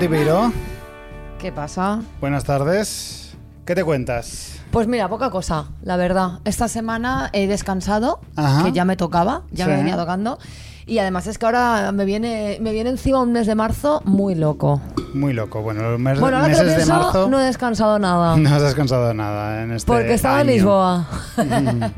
Monty Peiro, ¿Qué pasa? buenas tardes. ¿Qué te cuentas? Pues mira, poca cosa, la verdad. Esta semana he descansado, Ajá. que ya me tocaba, ya me Sí. venía tocando. Y además es que ahora me viene, me viene encima un mes de marzo muy loco. Muy loco. Bueno, los mes- Bueno, meses de marzo no he descansado nada. no has descansado nada en este porque estaba en año. Lisboa.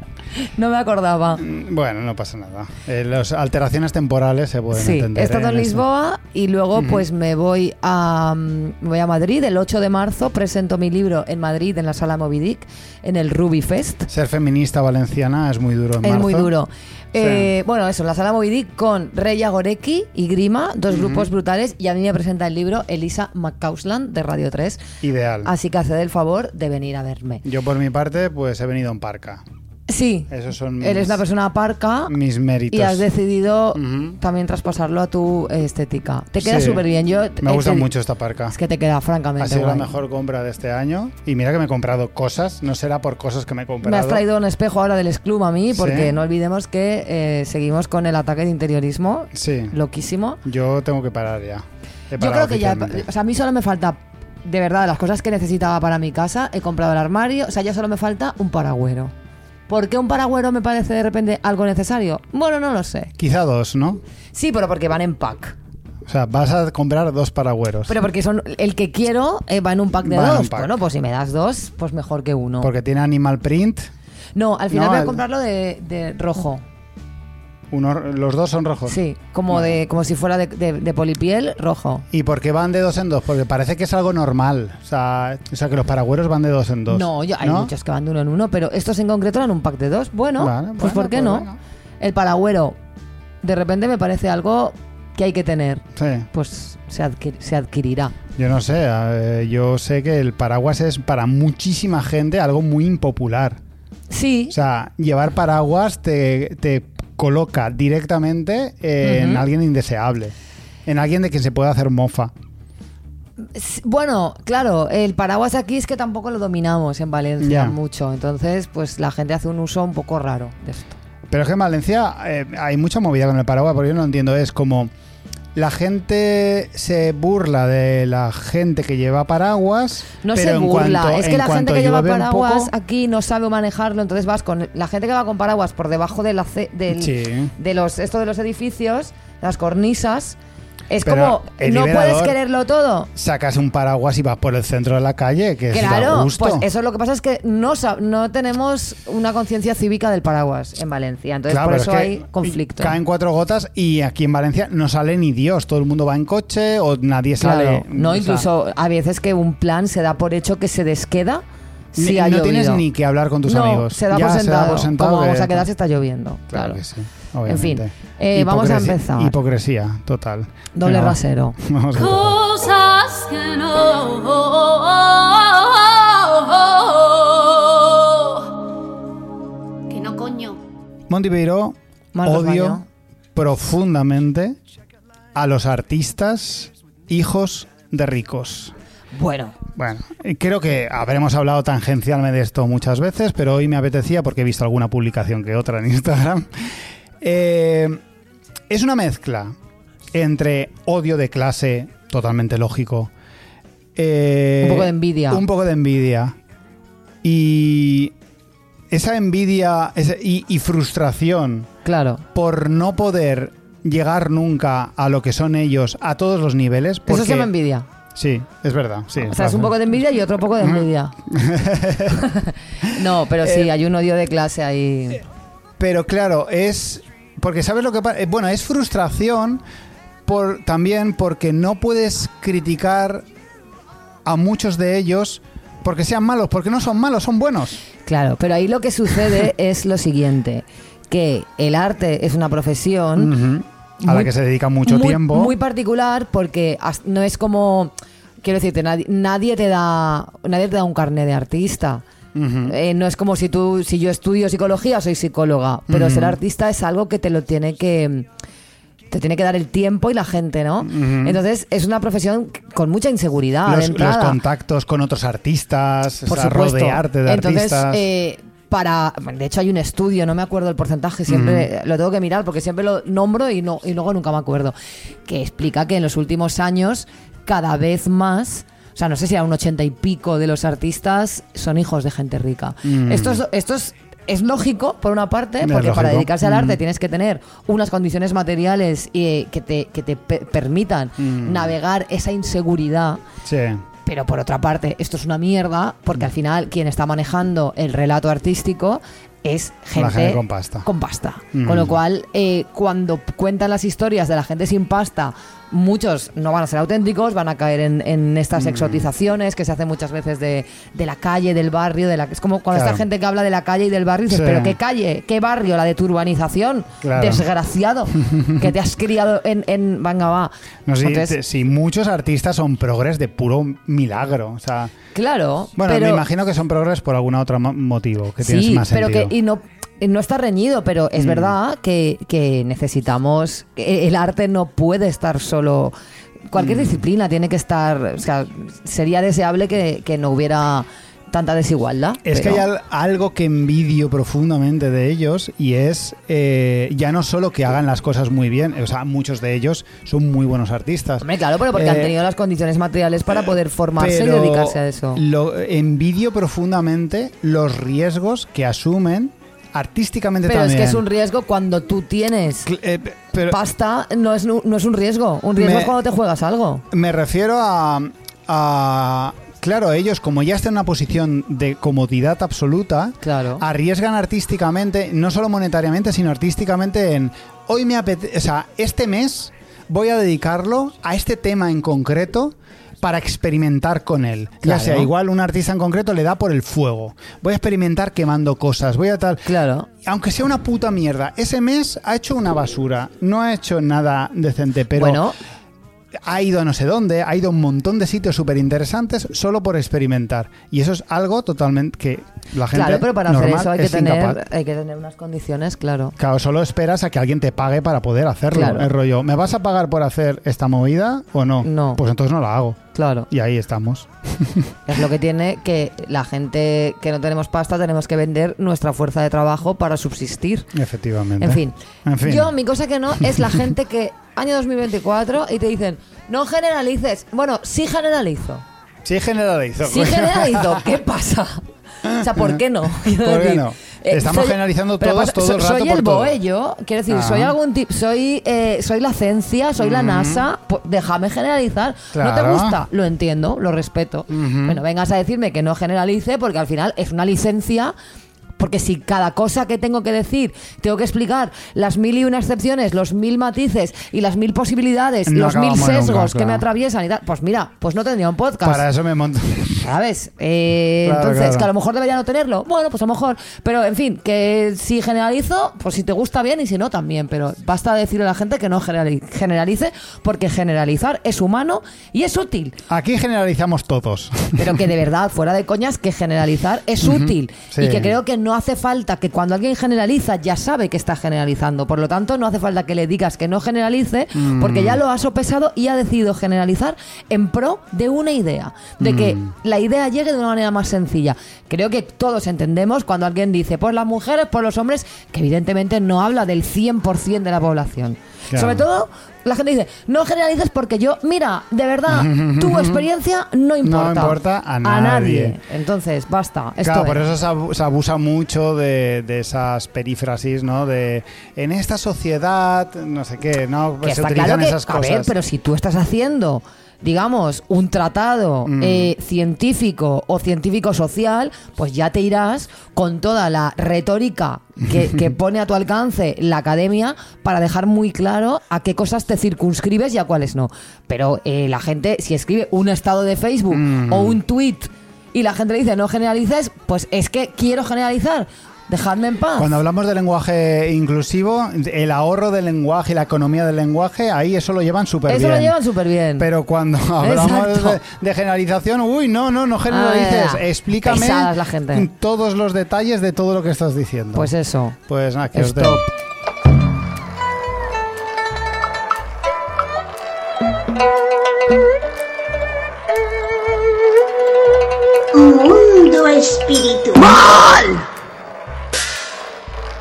no me acordaba. Mm, Bueno, no pasa nada. Eh, las alteraciones temporales se pueden Sí, entender. he estado en eso. Lisboa y luego pues me voy a mm, me voy a Madrid el 8 de marzo, presento mi libro en Madrid en la Sala Movidic en el Ruby Fest. Ser feminista valenciana es muy duro en Es marzo. muy duro. Sí. Eh, bueno, eso, la sala Movidic con Reya Gorecki y Grima, dos grupos brutales, y a mí me presenta el libro Elisa McCausland de Radio 3. Ideal. Así que haced el favor de venir a verme. Yo por mi parte, pues he venido en parca. Sí, Esos son mis, eres una persona parca mis méritos. y has decidido también traspasarlo a tu estética. Te queda Sí. súper bien. Yo Me gusta mucho esta parca. Es que te queda francamente Ha sido la mejor compra de este año. Y mira que me he comprado cosas. No será por cosas que me he comprado. Me has traído un espejo ahora del Exclum a mí, porque Sí. no olvidemos que eh, seguimos con el ataque de interiorismo. Sí. Loquísimo. Yo tengo que parar ya. He Yo creo que ya, o sea, a mí solo me falta, de verdad, las cosas que necesitaba para mi casa, he comprado el armario, o sea, ya solo me falta un paragüero. ¿Por qué un paragüero me parece de repente algo necesario? Bueno, no lo sé. Quizá dos, ¿no? Sí, pero porque van en pack. O sea, vas a comprar dos paragüeros. Pero porque son el que quiero eh, va en un pack de Va dos. pack. Bueno, pues si me das dos, pues mejor que uno. Porque tiene animal print. No, al final No, voy a el- comprarlo de, de rojo. Uno, los dos son rojos. Sí, como de como si fuera de, de- de polipiel rojo. ¿Y por qué van de dos en dos? Porque parece que es algo normal. O sea, o sea que los paragüeros van de dos en dos. No, yo- hay ¿no? muchos que van de uno en uno, pero estos en concreto eran un pack de dos. Bueno, Vale, pues bueno, ¿por qué pues no? bueno. El paragüero, de repente me parece algo que hay que tener. Sí. Pues se, adquir- se adquirirá. Yo no sé. eh, yo sé que el paraguas es para muchísima gente algo muy impopular. Sí, O sea, llevar paraguas te, te coloca directamente en alguien indeseable. En alguien de quien se puede hacer mofa. bueno, claro, el paraguas aquí es que tampoco lo dominamos en Valencia mucho. Entonces, pues la gente hace un uso un poco raro de esto. Pero es que en Valencia eh, hay mucha movida con el paraguas, porque yo no entiendo. Es como la gente se burla de la gente que lleva paraguas. No pero se en burla, cuanto- es que la gente que lleva paraguas poco- aquí no sabe manejarlo, entonces vas con la gente que va con paraguas por debajo de la del, Sí. de los esto de los edificios, las cornisas, es Pero como el no liberador- puedes quererlo todo. Sacas un paraguas y vas por el centro de la calle, que es da Claro, gusto. pues eso lo que pasa es que no, no tenemos una conciencia cívica del paraguas en Valencia, entonces Claro, por eso es que hay conflicto. Caen cuatro gotas y aquí en Valencia no sale ni Dios. Todo el mundo va en coche o nadie Claro, sale. no, o sea, incluso a veces que un plan se da por hecho que se desqueda si no tienes ni que hablar con tus no, amigos. Se da, Ya por sentado, por sentado Como que- vamos a quedar si está lloviendo. Claro Claro. que sí, En fin, eh, vamos a empezar. Hipocresía, total. Doble Venga, rasero. Vamos a empezar. Cosas que no. Que no, coño. Monty Peiro, odio baño. profundamente a los artistas hijos de ricos. Bueno, Bueno, creo que habremos hablado tangencialmente de esto muchas veces, pero hoy me apetecía porque he visto alguna publicación que otra en Instagram. Eh, es una mezcla entre odio de clase, totalmente lógico. eh, Un poco de envidia. Un poco de envidia. Y esa envidia esa- y, y frustración claro. por no poder llegar nunca a lo que son ellos a todos los niveles. Eso Porque, se llama envidia. Sí, es verdad. Sí, O sea, es un poco de envidia y otro poco de envidia. no, pero sí, Eh, hay un odio de clase ahí. Pero claro, es. Porque sabes lo que pasa. Bueno, es frustración por, también porque no puedes criticar a muchos de ellos porque sean malos, porque no son malos, son buenos. Claro, pero ahí lo que sucede es lo siguiente, que el arte es una profesión. A la que se dedica mucho muy, tiempo. Muy particular porque no es como... Quiero decirte, nadie, nadie te da nadie te da un carnet de artista. Eh, no es como si tú, si yo estudio psicología, soy psicóloga, pero ser artista es algo que te lo tiene que te tiene que dar el tiempo y la gente, ¿no? Entonces es una profesión con mucha inseguridad los, los contactos con otros artistas, por o sea, supuesto. rodearte de Entonces, artistas. eh, para, de hecho hay un estudio, no me acuerdo el porcentaje, siempre lo tengo que mirar porque siempre lo nombro y no y luego nunca me acuerdo, que explica que en los últimos años cada vez más. O sea, no sé si a un ochenta y pico de los artistas son hijos de gente rica. Mm. Esto, es, esto es, es lógico, por una parte, porque para dedicarse al arte Mm. tienes que tener unas condiciones materiales eh, que te, que te pe- permitan Mm. navegar esa inseguridad. Sí. Pero por otra parte, esto es una mierda, porque al final quien está manejando el relato artístico es gente, La gente con pasta. con pasta. Mm. Con lo cual, eh, cuando cuentan las historias de la gente sin pasta, muchos no van a ser auténticos, van a caer en, en Mm. estas exotizaciones que se hacen muchas veces de, de la calle, del barrio, de la es como cuando Claro. esta gente que habla de la calle y del barrio, y dices, Sí. pero qué calle, qué barrio, la de tu urbanización, Claro. desgraciado, que te has criado en, en venga va. No, sí, Entonces, sí, muchos artistas son progres de puro milagro. O sea, claro, bueno, pero, me imagino que son progres por algún otro mo- motivo que tiene sí, más pero sentido. que y no no está reñido, pero es Mm. verdad que, que necesitamos que el arte no puede estar solo cualquier Mm. disciplina tiene que estar, o sea, sería deseable que, que no hubiera tanta desigualdad. Es que hay al- algo que envidio profundamente de ellos y es eh, ya no solo que hagan las cosas muy bien, o sea, muchos de ellos son muy buenos artistas. Hombre, claro, pero porque han Eh, tenido las condiciones materiales para poder formarse y dedicarse a eso. Lo, envidio profundamente los riesgos que asumen artísticamente Pero es también. que es un riesgo cuando tú tienes eh, pero pasta, no es, no es un riesgo. Un riesgo Me- es cuando te juegas algo. me refiero a, a- Claro, ellos como ya están en una posición de comodidad absoluta, Claro. arriesgan artísticamente, no solo monetariamente, sino artísticamente en hoy me apetece, o sea, este mes voy a dedicarlo a este tema en concreto para experimentar con él. Claro. Ya sea, igual un artista en concreto le da por el fuego. Voy a experimentar quemando cosas, voy a tal. Claro. Aunque sea una puta mierda, ese mes ha hecho una basura, no ha hecho nada decente, pero bueno, ha ido a no sé dónde, ha ido a un montón de sitios súper interesantes solo por experimentar. Y eso es algo totalmente que la gente claro, pero para hacer normal eso hay que, es tener, hay que tener unas condiciones, claro. Claro, solo esperas a que alguien te pague para poder hacerlo. Claro. El rollo, ¿me vas a pagar por hacer esta movida o no? No. Pues entonces no la hago. Claro. Y ahí estamos. Es lo que tiene que la gente que no tenemos pasta tenemos que vender nuestra fuerza de trabajo para subsistir. Efectivamente. En fin. En fin. Yo, mi cosa que no es la gente que año 2024 y te dicen, no generalices. Bueno, sí generalizo. Sí generalizo. Sí generalizo. ¿Qué pasa? O sea, ¿por qué no? ¿Por qué no? Estamos generalizando pero todos todo el rato Soy por el todo. boello, quiero decir, Ah. soy algún tipo, soy, eh, soy la ciencia, soy la NASA, pues déjame generalizar. ¿No te Claro. gusta? Lo entiendo, lo respeto. Bueno, vengas a decirme que no generalice porque al final es una licencia. Porque si cada cosa que tengo que decir tengo que explicar las mil y una excepciones, los mil matices y las mil posibilidades, No los mil nunca, sesgos que me atraviesan y tal, pues mira, pues no tendría un podcast. Para eso me monto. ¿Sabes? Eh, Claro, entonces, claro. que a lo mejor debería no tenerlo. Bueno, pues a lo mejor. Pero, en fin, que si generalizo, pues si te gusta bien y si no, también. Pero basta decirle a la gente que no generali- generalice, porque generalizar es humano y es útil. Aquí generalizamos todos. Pero que de verdad, fuera de coñas, que generalizar es útil. Sí. Y que creo que no hace falta que cuando alguien generaliza ya sabe que está generalizando. Por lo tanto, no hace falta que le digas que no generalice, porque ya lo ha sopesado y ha decidido generalizar en pro de una idea. De que la idea llegue de una manera más sencilla. Creo que todos entendemos cuando alguien dice, por las mujeres, por los hombres, que evidentemente no habla del 100% de la población. Claro. Sobre todo, la gente dice, no generalices porque yo, mira, de verdad, tu experiencia no importa. importa a nadie. Entonces, basta. Esto Claro, por es. eso se abu- se abusa mucho de, de esas perífrasis, ¿no? De en esta sociedad, no sé qué, ¿no? Que se utilizan claro que, esas a cosas. ver, pero si tú estás haciendo, digamos, un tratado Mm. eh, científico o científico social, pues ya te irás con toda la retórica que, que pone a tu alcance la academia para dejar muy claro a qué cosas te circunscribes y a cuáles no. Pero eh, la gente, si escribe un estado de Facebook Mm. o un tweet y la gente le dice no generalices, pues es que quiero generalizar. Dejadme en paz. Cuando hablamos de lenguaje inclusivo, el ahorro del lenguaje y la economía del lenguaje, ahí eso lo llevan súper Eso bien. lo llevan súper bien. Pero cuando hablamos de, de generalización, uy, no, no, no generalices. Ah. Explícame Pesadas la gente. todos los detalles de todo lo que estás diciendo. Pues eso. Pues nada, que os Stop. dejo. Mundo espiritual.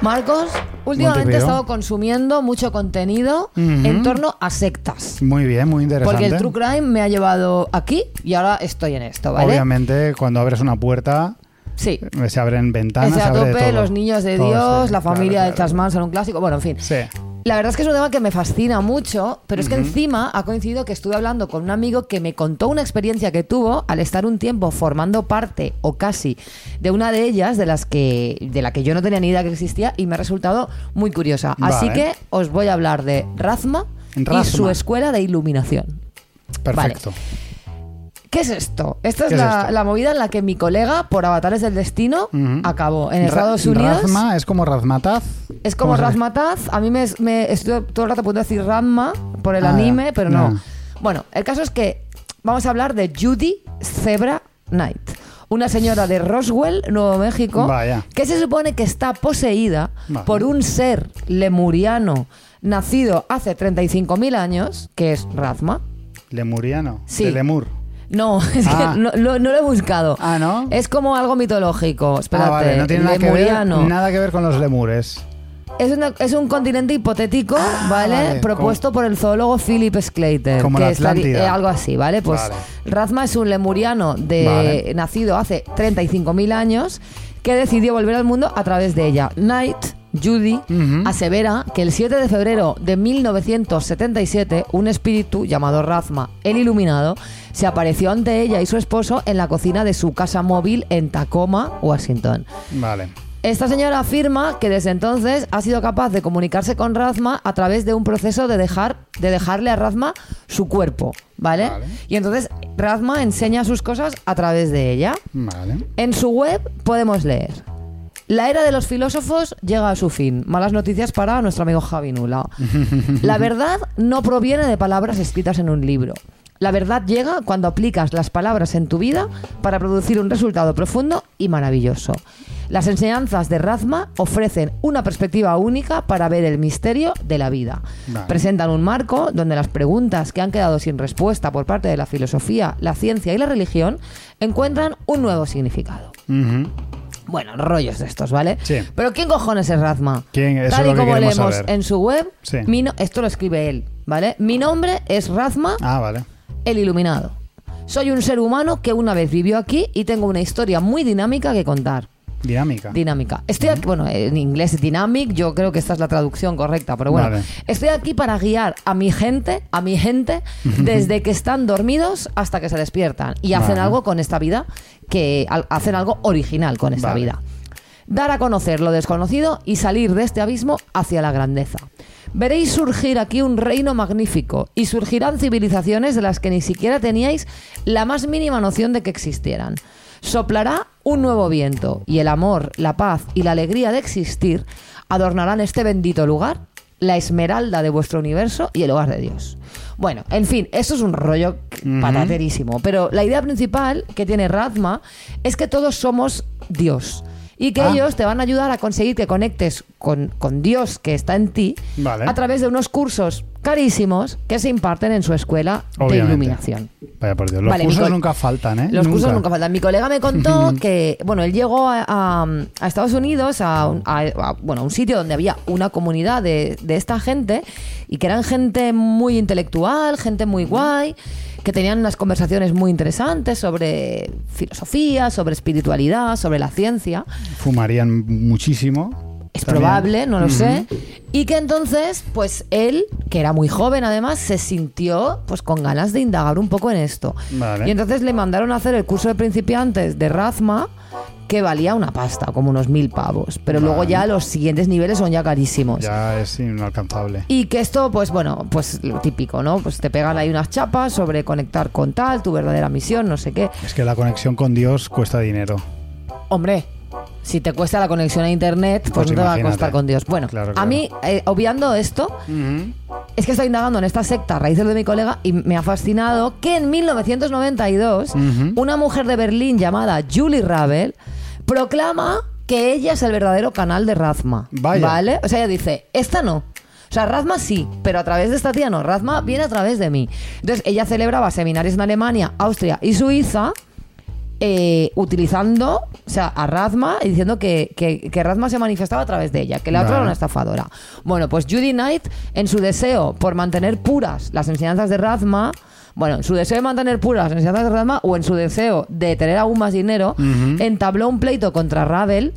Marcos, Últimamente he estado consumiendo mucho contenido en torno a sectas. Muy bien, muy interesante. Porque el true crime me ha llevado aquí y ahora estoy en esto, ¿vale? Obviamente, cuando abres una puerta, Sí. se abren ventanas, se a abre de tope, todo. los niños de Todo, Dios, sí, la claro, familia de claro. Manson, un clásico. Bueno, en fin. Sí. La verdad es que es un tema que me fascina mucho, pero es que encima ha coincidido que estuve hablando con un amigo que me contó una experiencia que tuvo al estar un tiempo formando parte o casi de una de ellas de las que de la que yo no tenía ni idea que existía y me ha resultado muy curiosa. Así que os voy a hablar de Razma, y su escuela de iluminación. Perfecto. ¿Qué es esto? Esta es, ¿Qué es la, movida en la que mi colega, por avatares del destino, acabó en Ra- Estados Unidos. Razma es como Razmataz. Es como ¿Cómo se- Razmataz. A mí me, me estoy todo el rato a punto de decir Ranma por el Ah, anime, pero no. Bueno, el caso es que vamos a hablar de Judy Zebra Knight. Una señora de Roswell, Nuevo México, Vaya. que se supone que está poseída por un ser lemuriano nacido hace 35.000 años, que es Razma. Lemuriano. Sí. De Lemur. No, es Ah. que no, no- no lo he buscado. Ah, ¿no? Es como algo mitológico. Espérate, ah, vale. No tiene nada que, ver, lemuriano. nada que ver con los lemures. Es, una- es un continente hipotético, Ah, ¿vale? vale, Propuesto por el zoólogo Philip Sclater. Como que la Atlántida. eh, algo así, ¿vale? Pues Vale. Razma es un lemuriano de, Vale. nacido hace 35.000 años que decidió volver al mundo a través de ella. Knight, Judy, asevera que el 7 de febrero de 1977 un espíritu llamado Razma, el iluminado, se apareció ante ella y su esposo en la cocina de su casa móvil en Tacoma, Washington. Vale. Esta señora afirma que desde entonces ha sido capaz de comunicarse con Razma a través de un proceso de dejar de dejarle a Razma su cuerpo, ¿vale? Vale. Y entonces Razma enseña sus cosas a través de ella. Vale. En su web podemos leer. La era de los filósofos llega a su fin. Malas noticias para nuestro amigo Javi Nula. La verdad no proviene de palabras escritas en un libro. La verdad llega cuando aplicas las palabras en tu vida para producir un resultado profundo y maravilloso. Las enseñanzas de Razma ofrecen una perspectiva única para ver el misterio de la vida. Vale. Presentan un marco donde las preguntas que han quedado sin respuesta por parte de la filosofía, la ciencia y la religión encuentran un nuevo significado. Bueno, rollos de estos, ¿vale? Sí. Pero ¿quién cojones es Razma? ¿Quién? Eso Tal es y lo que como queremos leemos saber. en su web, Sí. mi no- esto lo escribe él, ¿vale? Mi nombre es Razma, Ah, vale. el iluminado. Soy un ser humano que una vez vivió aquí y tengo una historia muy dinámica que contar. Dinámica. Dinámica. Estoy aquí, bueno, en inglés es dynamic, yo creo que esta es la traducción correcta, pero bueno, Vale. estoy aquí para guiar a mi gente, a mi gente, desde que están dormidos hasta que se despiertan y hacen Vale. algo con esta vida, que hacen algo original con esta Vale. vida. Dar a conocer lo desconocido y salir de este abismo hacia la grandeza. Veréis surgir aquí un reino magnífico y surgirán civilizaciones de las que ni siquiera teníais la más mínima noción de que existieran. Soplará un nuevo viento y el amor, la paz y la alegría de existir adornarán este bendito lugar, la esmeralda de vuestro universo y el hogar de Dios. Bueno, en fin, esto es un rollo pataterísimo, pero la idea principal que tiene Razma es que todos somos Dios y que Ah. ellos te van a ayudar a conseguir que conectes con, con Dios que está en ti Vale. a través de unos cursos carísimos que se imparten en su escuela de iluminación. Vaya por Dios. Los Vale, cursos nunca faltan, ¿eh? Los cursos nunca faltan. Mi colega me contó que, bueno, él llegó a, a- a Estados Unidos, a, un- a- a, bueno, a un sitio donde había una comunidad de, de esta gente y que eran gente muy intelectual, gente muy guay, que tenían unas conversaciones muy interesantes sobre filosofía, sobre espiritualidad, sobre la ciencia. Fumarían muchísimo. Es También. probable, no lo sé. Y que entonces, pues él, que era muy joven además, se sintió pues con ganas de indagar un poco en esto. Vale. Y entonces le mandaron a hacer el curso de principiantes de Razma, que valía una pasta, como unos mil pavos. Pero luego ya los siguientes niveles son ya carísimos. Ya es inalcanzable. Y que esto, pues bueno, pues lo típico, ¿no? Pues te pegan ahí unas chapas sobre conectar con tal, tu verdadera misión, no sé qué. Es que la conexión con Dios cuesta dinero. Hombre, si te cuesta la conexión a internet, pues, Pues no te va a costar con Dios. Bueno, Claro, a mí, eh, obviando esto, es que estoy indagando en esta secta a raíz de lo de mi colega y me ha fascinado que en 1992 Ujú. una mujer de Berlín llamada Julie Ravel proclama que ella es el verdadero canal de Razma. Vaya. ¿Vale? O sea, ella dice, esta no. O sea, Razma sí, pero a través de esta tía no. Razma viene a través de mí. Entonces, ella celebraba seminarios en Alemania, Austria y Suiza eh, utilizando o sea, a Razma y diciendo que, que, que Razma se manifestaba a través de ella, que la otra era una estafadora. Bueno, pues Judy Knight, en su deseo por mantener puras las enseñanzas de Razma, bueno, en su deseo de mantener puras las enseñanzas de Razma o en su deseo de tener aún más dinero, entabló un pleito contra Ravel.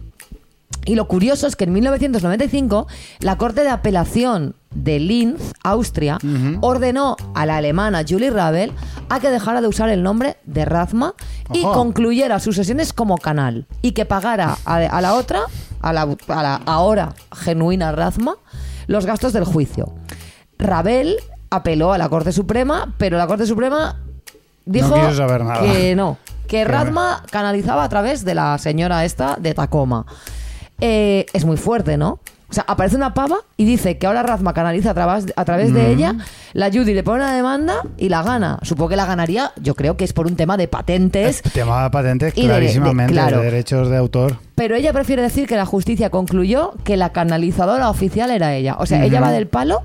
Y lo curioso es que en 1995 la Corte de Apelación de Linz, Austria, ordenó a la alemana Julie Ravel a que dejara de usar el nombre de Razma y Ojo. concluyera sus sesiones como canal y que pagara a, a la otra, a la, a la ahora genuina Razma, los gastos del juicio. Ravel apeló a la Corte Suprema, pero la Corte Suprema dijo quiso saber nada. que no, que Razma canalizaba a través de la señora esta de Tacoma. Eh, es muy fuerte, ¿no? O sea, aparece una pava y dice que ahora Razma canaliza a través, a través de ella, la Judy le pone una demanda y la gana. Supongo que la ganaría, yo creo que es por un tema de patentes, El tema de patentes, Y de- de- clarísimamente, claro. de derechos de autor. pero ella prefiere decir que la justicia concluyó que la canalizadora oficial era ella. O sea, ella va del palo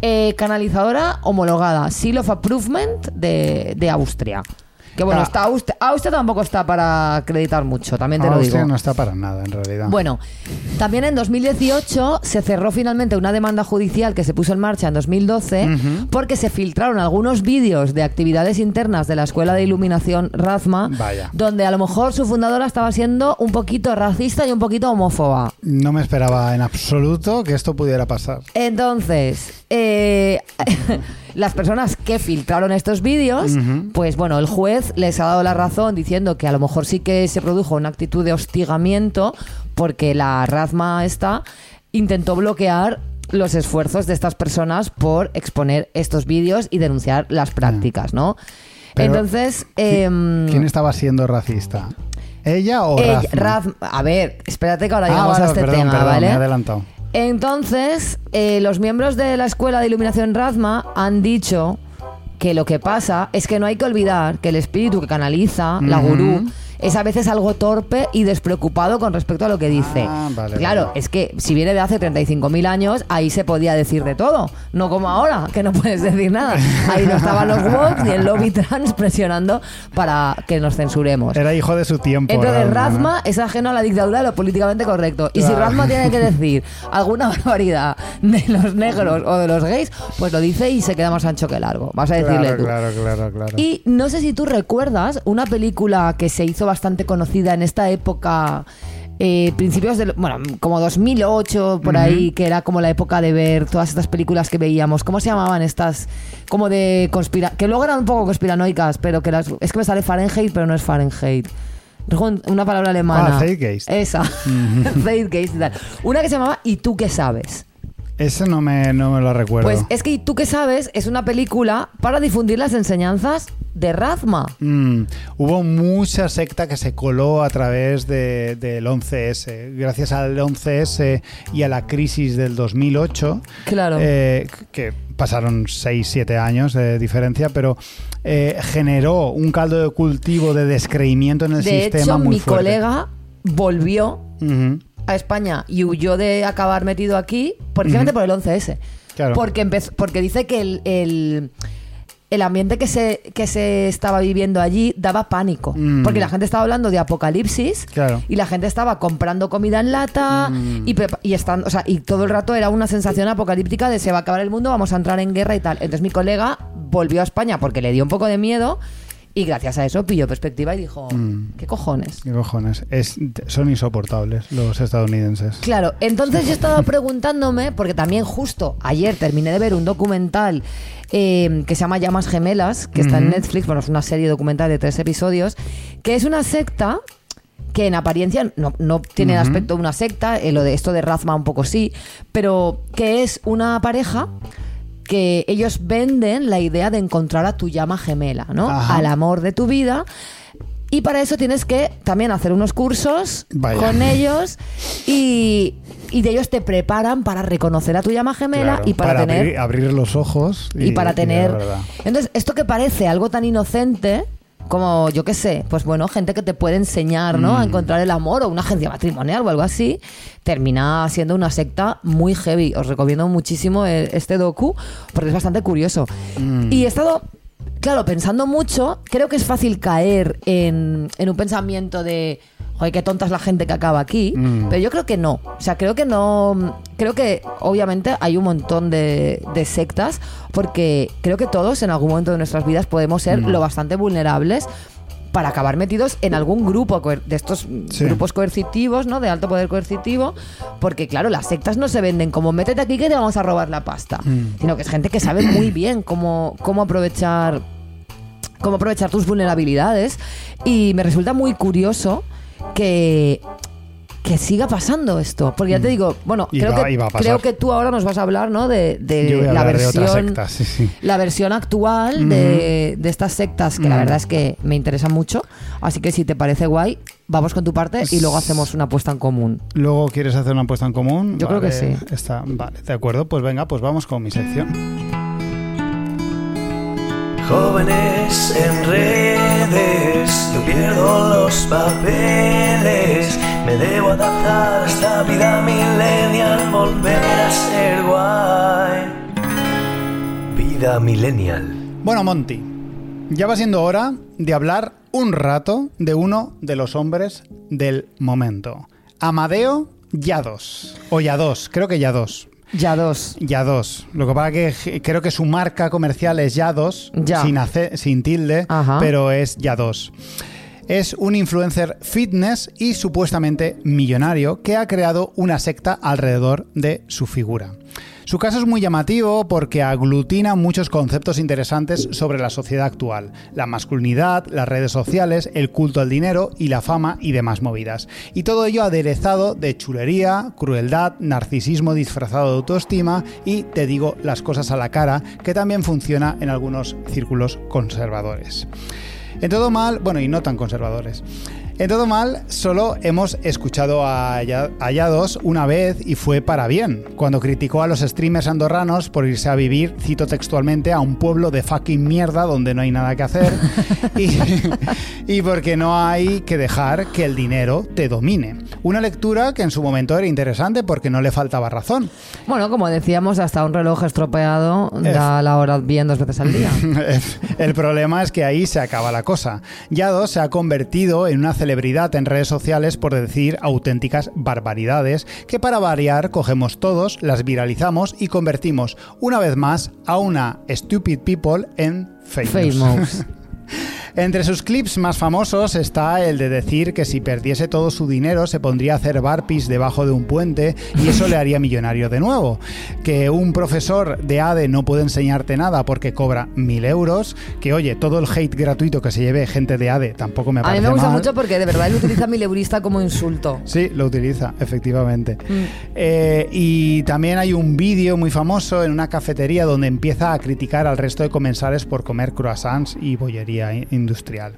eh, canalizadora homologada, Seal of Approvement de, de Austria. Que bueno, Ah. está Austria, Austria tampoco está para acreditar mucho, también te lo digo. no está para nada, en realidad. Bueno, también en 2018 se cerró finalmente una demanda judicial que se puso en marcha en 2012 porque se filtraron algunos vídeos de actividades internas de la Escuela de Iluminación Razma, Vaya. donde a lo mejor su fundadora estaba siendo un poquito racista y un poquito homófoba. No me esperaba en absoluto que esto pudiera pasar. Entonces, eh, las personas que filtraron estos vídeos, pues bueno, el juez les ha dado la razón diciendo que a lo mejor sí que se produjo una actitud de hostigamiento porque la Razma esta intentó bloquear los esfuerzos de estas personas por exponer estos vídeos y denunciar las prácticas, ¿no? Pero, Entonces, ¿qui- em, ¿Quién estaba siendo racista? ¿Ella o ella- Razma? Razma- a ver, espérate que ahora Ah, llegamos vale, a este perdón, tema, perdón, ¿vale? me he adelantado. Entonces, eh, los miembros de la Escuela de Iluminación Razma han dicho que lo que pasa es que no hay que olvidar que el espíritu que canaliza, la gurú, es a veces algo torpe y despreocupado con respecto a lo que dice. Ah, vale, claro, vale. es que si viene de hace 35.000 años, ahí se podía decir de todo. No como ahora, que no puedes decir nada. Ahí no estaban los woke ni el lobby trans presionando para que nos censuremos. Era hijo de su tiempo. Entonces, Razma, es ajeno a la dictadura de lo políticamente correcto. Y si. Razma tiene que decir alguna barbaridad de los negros o de los gays, pues lo dice y se queda más ancho que largo. Vas a decirle Claro, tú. claro, claro, claro. Y no sé si tú recuerdas una película que se hizo bastante conocida en esta época. eh, principios del. Bueno, como 2008, por ahí, que era como la época de ver todas estas películas que veíamos. ¿Cómo se llamaban estas? Como de conspira. Que luego eran un poco conspiranoicas, pero que las. Es que me sale Fahrenheit, pero no es Fahrenheit. Una palabra alemana. Ah, Zeitgeist. Esa. Zeitgeist y tal. Una que se llamaba ¿Y tú qué sabes? Ese no me, no me lo recuerdo. Pues es que ¿Y tú qué sabes? Es una película para difundir las enseñanzas de Razma. Mm, hubo mucha secta que se coló a través de- del 11S. Gracias al 11S y a la crisis del 2008, Claro. eh, que pasaron 6-7 años de diferencia, pero eh, generó un caldo de cultivo de descreimiento en el de sistema hecho, muy mi fuerte. colega volvió a España y huyó de acabar metido aquí precisamente por el 11S. Claro. Porque, porque dice que el, el, el ambiente que se, que se estaba viviendo allí daba pánico. Mm. Porque la gente estaba hablando de apocalipsis Claro. y la gente estaba comprando comida en lata Mm. y, y, estando, o sea, y todo el rato era una sensación apocalíptica de se va a acabar el mundo, vamos a entrar en guerra y tal. Entonces mi colega volvió a España porque le dio un poco de miedo y gracias a eso pilló perspectiva y dijo, Mm. ¿qué cojones? ¿Qué cojones? Es, son insoportables los estadounidenses. Claro, entonces yo estaba preguntándome, porque también justo ayer terminé de ver un documental eh, que se llama Llamas Gemelas, que está en. Netflix, bueno, es una serie documental de tres episodios, que es una secta que en apariencia no, no tiene el aspecto de una secta, eh, lo de esto de Razma un poco sí, pero que es una pareja que ellos venden la idea de encontrar a tu llama gemela, ¿no? Ajá. Al amor de tu vida. Y para eso tienes que también hacer unos cursos Vaya. con ellos y, y de ellos te preparan para reconocer a tu llama gemela Claro, y para, tener abrir, abrir los ojos y, para tener entonces esto que parece algo tan inocente como yo qué sé pues bueno gente que te puede enseñar no Mm. a encontrar el amor o una agencia matrimonial o algo así termina siendo una secta muy heavy os recomiendo muchísimo eh, este docu porque es bastante curioso Mm. y he estado claro, pensando mucho, creo que es fácil caer en, en un pensamiento de, joder, qué tonta es la gente que acaba aquí. Mm. Pero yo creo que no. O sea, creo que no. Creo que obviamente hay un montón de, de sectas, porque creo que todos en algún momento de nuestras vidas podemos ser Mm. lo bastante vulnerables para acabar metidos en algún grupo de estos Sí. grupos coercitivos, ¿no? De alto poder coercitivo, porque claro, las sectas no se venden como métete aquí que te vamos a robar la pasta, Mm. sino que es gente que sabe muy bien cómo, cómo aprovechar cómo aprovechar tus vulnerabilidades y me resulta muy curioso que que siga pasando esto, porque ya te digo, bueno, Mm. Creo, va- que, creo que tú ahora nos vas a hablar, ¿no? De, la de versión, sí, sí. la versión actual de, de estas sectas, que la Mm. verdad es que me interesa mucho. Así que si te parece guay, vamos con tu parte y luego hacemos una apuesta en común. Luego quieres hacer una apuesta en común. Yo creo que sí. Está, vale, de acuerdo. Pues venga, pues vamos con mi sección. Jóvenes en redes, yo pierdo los papeles. Me debo adaptar a esta vida millennial, volver a ser guay. Vida millennial. Bueno, Monty, ya va siendo hora de hablar un rato de uno de los hombres del momento. Amadeo Yados. O Yados, creo que Yados. Ya dos. Yados. Lo que pasa que creo que su marca comercial es Yados, Ya. sin, sin tilde, Ajá. pero es Yados. Es un influencer fitness y supuestamente millonario que ha creado una secta alrededor de su figura. Su caso es muy llamativo porque aglutina muchos conceptos interesantes sobre la sociedad actual, la masculinidad, las redes sociales, el culto al dinero y la fama y demás movidas. Y todo ello aderezado de chulería, crueldad, narcisismo disfrazado de autoestima y te digo las cosas a la cara, que también funciona en algunos círculos conservadores. En todo mal, bueno, y no tan conservadores. En todo mal, solo hemos escuchado a Yados una vez y fue para bien, cuando criticó a los streamers andorranos por irse a vivir, cito textualmente, a un pueblo de fucking mierda donde no hay nada que hacer y, y porque no hay que dejar que el dinero te domine. Una lectura que en su momento era interesante porque no le faltaba razón. Bueno, como decíamos, hasta un reloj estropeado da la hora bien dos veces al día. El problema es que ahí se acaba la cosa. Yado se ha convertido en una celebridad en redes sociales por decir auténticas barbaridades que para variar cogemos todos, las viralizamos y convertimos una vez más a una stupid people en famous. Famous. Entre sus clips más famosos está el de decir que si perdiese todo su dinero se pondría a hacer barpees debajo de un puente y eso le haría millonario de nuevo. Que un profesor de ADE no puede enseñarte nada porque cobra mil euros. Que oye, todo el hate gratuito que se lleve gente de ADE tampoco me A parece mí me gusta mal. mucho porque de verdad él utiliza mi leurista como insulto. Sí, lo utiliza, efectivamente. Mm. Eh, y también hay un vídeo muy famoso en una cafetería donde empieza a criticar al resto de comensales por comer croissants y bollería industrial.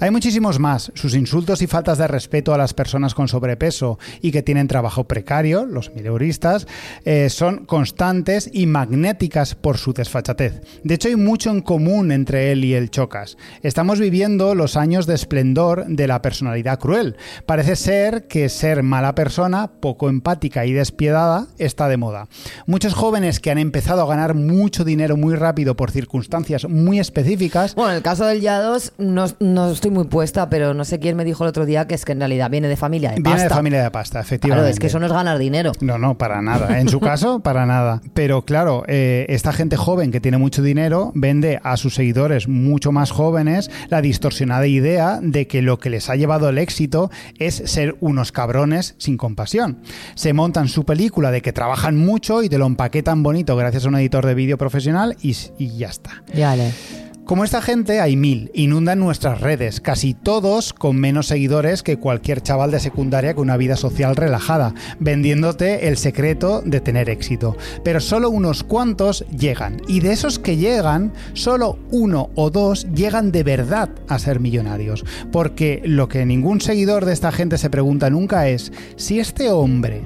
Hay muchísimos más. Sus insultos y faltas de respeto a las personas con sobrepeso y que tienen trabajo precario, los mileuristas, eh, son constantes y magnéticas por su desfachatez. De hecho, hay mucho en común entre él y el Chocas. Estamos viviendo los años de esplendor de la personalidad cruel. Parece ser que ser mala persona, poco empática y despiadada está de moda. Muchos jóvenes que han empezado a ganar mucho dinero muy rápido por circunstancias muy específicas Bueno, en el caso del Yados no, no estoy muy puesta, pero no sé quién me dijo el otro día que es que en realidad viene de familia de viene pasta. de familia de pasta, efectivamente. Claro, es que eso no es ganar dinero. No, no, para nada. En su caso, para nada. Pero claro, eh, esta gente joven que tiene mucho dinero vende a sus seguidores mucho más jóvenes la distorsionada idea de que lo que les ha llevado el éxito es ser unos cabrones sin compasión. Se montan su película de que trabajan mucho y te lo empaquetan bonito gracias a un editor de vídeo profesional y, y ya está. Ya le. Como esta gente hay mil, inundan nuestras redes, casi todos con menos seguidores que cualquier chaval de secundaria con una vida social relajada, vendiéndote el secreto de tener éxito. Pero solo unos cuantos llegan, y de esos que llegan, solo uno o dos llegan de verdad a ser millonarios. Porque lo que ningún seguidor de esta gente se pregunta nunca es si este hombre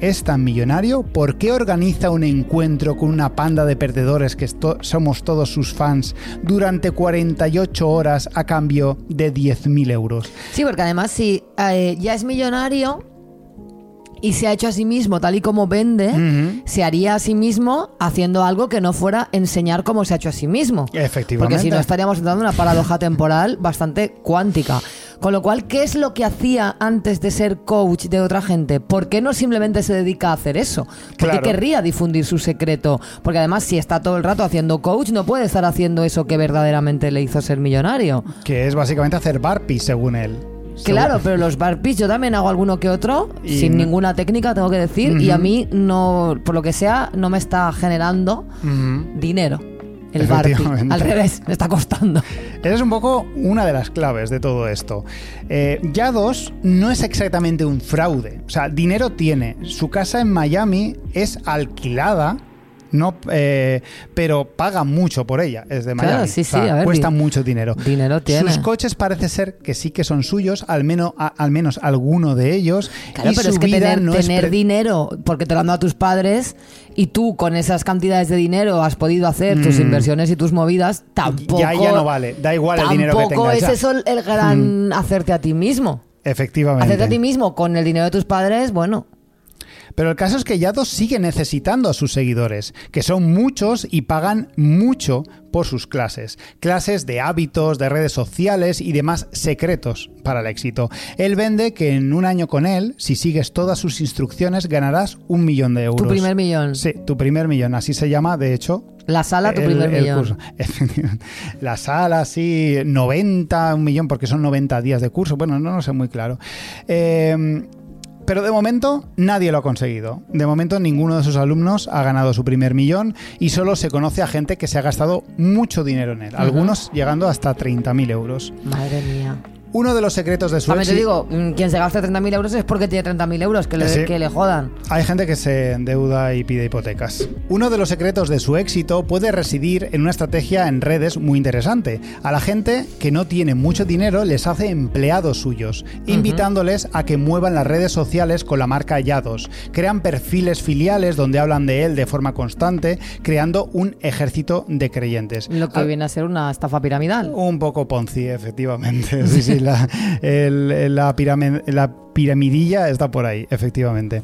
es tan millonario, ¿por qué organiza un encuentro con una panda de perdedores que somos todos sus fans durante 48 horas a cambio de 10.000 euros? Sí, porque además si eh, ya es millonario y se ha hecho a sí mismo tal y como vende, se haría a sí mismo haciendo algo que no fuera enseñar cómo se ha hecho a sí mismo. Efectivamente. Porque si no estaríamos entrando en una paradoja temporal bastante cuántica. Con lo cual, ¿qué es lo que hacía antes de ser coach de otra gente? ¿Por qué no simplemente se dedica a hacer eso? ¿Por Claro. qué querría difundir su secreto? Porque además, si está todo el rato haciendo coach, no puede estar haciendo eso que verdaderamente le hizo ser millonario. Que es básicamente hacer barpees, según él. Claro, pero los barpees yo también hago alguno que otro, Y sin ninguna técnica, tengo que decir, y a mí no, por lo que sea, no me está generando dinero. El. Efectivamente. Al revés, me está costando. Esa es un poco una de las claves de todo esto. Eh, Yados no es exactamente un fraude. O sea, dinero tiene. Su casa en Miami es alquilada. No, eh, pero paga mucho por ella, es de Claro, Miami. sí, O sea, sí, a ver, cuesta mucho dinero. dinero tiene. Sus coches parece ser que sí que son suyos, al menos, a- al menos alguno de ellos. Claro, y pero su es que vida tener, no tener dinero, porque te lo han dado a tus padres, y tú con esas cantidades de dinero has podido hacer tus Mm. inversiones y tus movidas, tampoco. Ya, ya no vale. Da igual el dinero que Tampoco tengas. es ya. Mm. eso el gran hacerte a ti mismo. Efectivamente. Hacerte a ti mismo con el dinero de tus padres, bueno. Pero el caso es que Yados sigue necesitando a sus seguidores, que son muchos y pagan mucho por sus clases. Clases de hábitos, de redes sociales y demás secretos para el éxito. Él vende que en un año con él, si sigues todas sus instrucciones, ganarás un millón de euros. Tu primer millón. Sí, tu primer millón. Así se llama, de hecho, La sala, tu el- primer el millón. curso. La sala, sí, 90, un millón, porque son 90 días de curso. Bueno, no lo sé muy claro. Eh, pero de momento nadie lo ha conseguido. De momento ninguno de sus alumnos ha ganado su primer millón y solo se conoce a gente que se ha gastado mucho dinero en él, algunos llegando hasta 30.000 euros. Madre mía. Uno de los secretos de su También te éxito- digo, mm, quien se gaste 30.000 euros es porque tiene 30.000 euros, que le, Sí. que le jodan. Hay gente que se endeuda y pide hipotecas. Uno de los secretos de su éxito puede residir en una estrategia en redes muy interesante. A la gente que no tiene mucho dinero les hace empleados suyos, invitándoles a que muevan las redes sociales con la marca Yados. Crean perfiles filiales donde hablan de él de forma constante, creando un ejército de creyentes. Lo que Al- viene a ser una estafa piramidal. un poco Ponzi, efectivamente. Sí, sí, la, el- la, piramidilla está por ahí, efectivamente.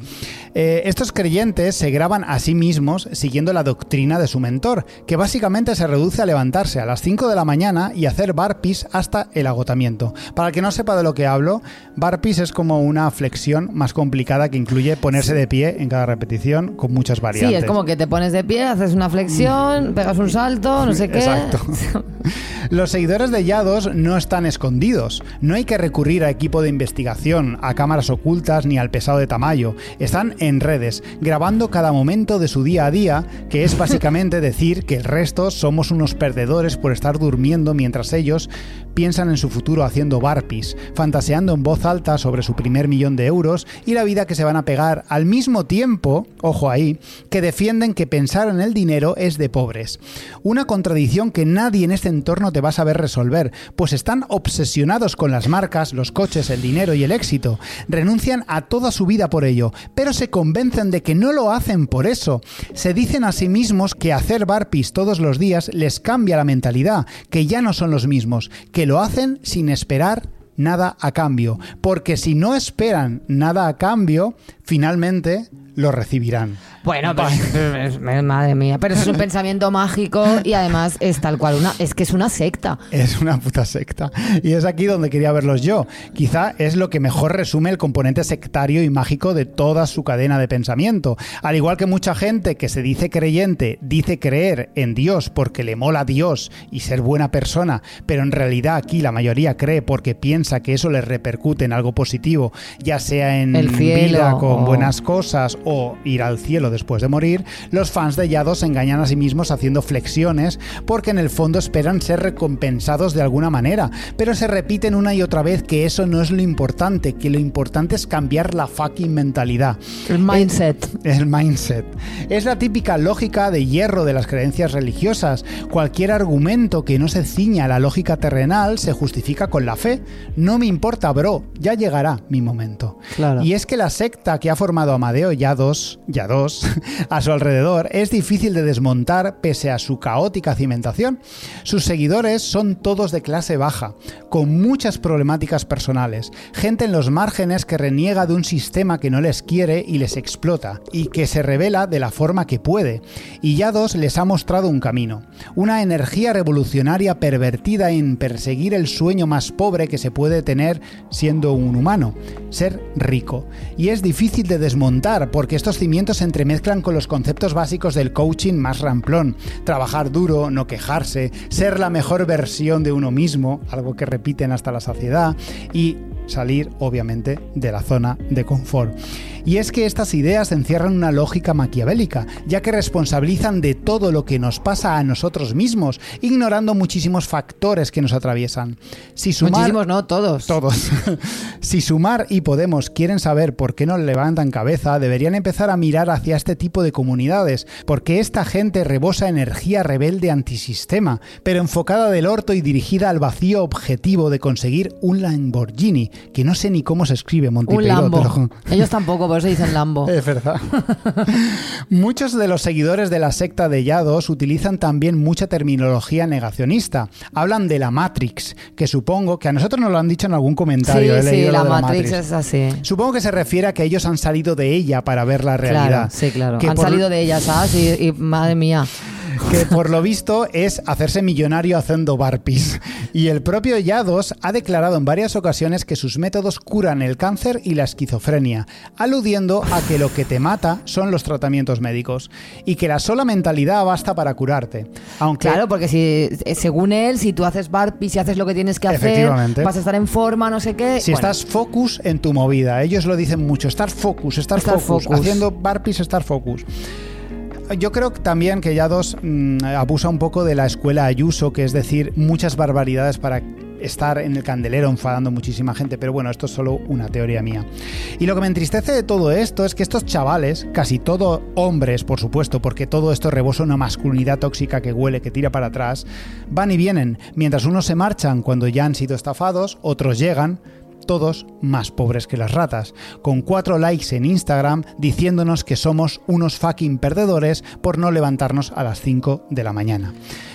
Eh, estos creyentes se graban a sí mismos siguiendo la doctrina de su mentor, que básicamente se reduce a levantarse a las 5 de la mañana y hacer barpees hasta el agotamiento. Para el que no sepa de lo que hablo, barpees es como una flexión más complicada que incluye ponerse de pie en cada repetición con muchas Sí, variantes. es como que te pones de pie, haces una flexión, pegas un salto, no sé qué. Exacto. Los seguidores de Yados no están escondidos. No hay que recurrir a equipo de investigación, a cámaras ocultas ni al pesado de Tamayo. Están en redes, grabando cada momento de su día a día, que es básicamente decir que el resto somos unos perdedores por estar durmiendo mientras ellos piensan en su futuro haciendo barpees, fantaseando en voz alta sobre su primer millón de euros y la vida que se van a pegar al mismo tiempo, ojo ahí, que defienden que pensar en el dinero es de pobres. Una contradicción que nadie en este entorno te va a saber resolver, pues están obsesionados con las marcas, los coches, el dinero y el éxito. Renuncian a toda su vida por ello, pero se convencen de que no lo hacen por eso. Se dicen a sí mismos que hacer barpees todos los días les cambia la mentalidad, que ya no son los mismos, que lo hacen sin esperar nada a cambio, porque si no esperan nada a cambio, finalmente lo recibirán. Bueno, pero es- es- madre mía, pero es un pensamiento mágico y además es tal cual una, es que es una secta. Es una puta secta. Y es aquí donde quería verlos yo. Quizá es lo que mejor resume el componente sectario y mágico de toda su cadena de pensamiento. Al igual que mucha gente que se dice creyente, dice creer en Dios porque le mola Dios y ser buena persona, pero en realidad aquí la mayoría cree porque piensa que eso les repercute en algo positivo, ya sea en El cielo, vida con o- buenas cosas o ir al cielo después de morir, los fans de Yados se engañan a sí mismos haciendo flexiones porque en el fondo esperan ser recompensados de alguna manera, pero se repiten una y otra vez que eso no es lo importante, que lo importante es cambiar la fucking mentalidad. El mindset. El mindset. Es la típica lógica de hierro de las creencias religiosas. Cualquier argumento que no se ciña a la lógica terrenal se justifica con la fe. No me importa, bro, ya llegará mi momento. Claro. Y es que la secta que ha formado Amadeo Yados, Yados a su alrededor es difícil de desmontar pese a su caótica cimentación. Sus seguidores son todos de clase baja, con muchas problemáticas personales, gente en los márgenes que reniega de un sistema que no les quiere y les explota, y que se revela de la forma que puede. Y Yados les ha mostrado un camino, una energía revolucionaria pervertida en perseguir el sueño más pobre que se puede tener siendo un humano, ser rico. Y es difícil de desmontar porque estos cimientos se entremezclan con los conceptos básicos del coaching más ramplón, trabajar duro, no quejarse, ser la mejor versión de uno mismo, algo que repiten hasta la saciedad, y salir obviamente de la zona de confort. Y es que estas ideas encierran una lógica maquiavélica, ya que responsabilizan de todo lo que nos pasa a nosotros mismos, ignorando muchísimos factores que nos atraviesan. Si sumar, Muchísimos, no, todos. todos. si Sumar y Podemos quieren saber por qué no levantan cabeza, deberían empezar a mirar hacia este tipo de comunidades, porque esta gente rebosa energía rebelde antisistema, pero enfocada del orto y dirigida al vacío objetivo de conseguir un Lamborghini, que no sé ni cómo se escribe, Monty Un Lambo. Ellos tampoco, por eso dicen Lambo. es verdad. Muchos de los seguidores de la secta de Yados utilizan también mucha terminología negacionista. Hablan de la Matrix, que supongo que a nosotros nos lo han dicho en algún Sí, comentario. sí, la Matrix es así. Supongo que se refiere a que ellos han salido de ella para ver la realidad. Claro, sí, claro. Que Han por- salido de ellas, ¿sabes? Y, y, madre mía. Que por lo visto es hacerse millonario haciendo barpees. Y el propio Yados ha declarado en varias ocasiones que sus métodos curan el cáncer y la esquizofrenia, aludiendo a que lo que te mata son los tratamientos médicos y que la sola mentalidad basta para curarte. Aunque Claro, porque si, eh, según él, si tú haces burpees, si haces lo que tienes que hacer, vas a estar en forma, no sé qué. si Bueno, estás focus en tu movida, ellos lo dicen mucho, estar focus, estar, Estar focus, focus. haciendo burpees, estar focus. Yo creo también que Yados mm, abusa un poco de la escuela Ayuso, que es decir, muchas barbaridades para estar en el candelero enfadando muchísima gente, pero bueno, esto es solo una teoría mía. Y lo que me entristece de todo esto es que estos chavales, casi todo hombres, por supuesto, porque todo esto rebosa una masculinidad tóxica que huele, que tira para atrás, van y vienen, mientras unos se marchan cuando ya han sido estafados, otros llegan, todos más pobres que las ratas, con cuatro likes en Instagram diciéndonos que somos unos fucking perdedores por no levantarnos a las 5 de la mañana.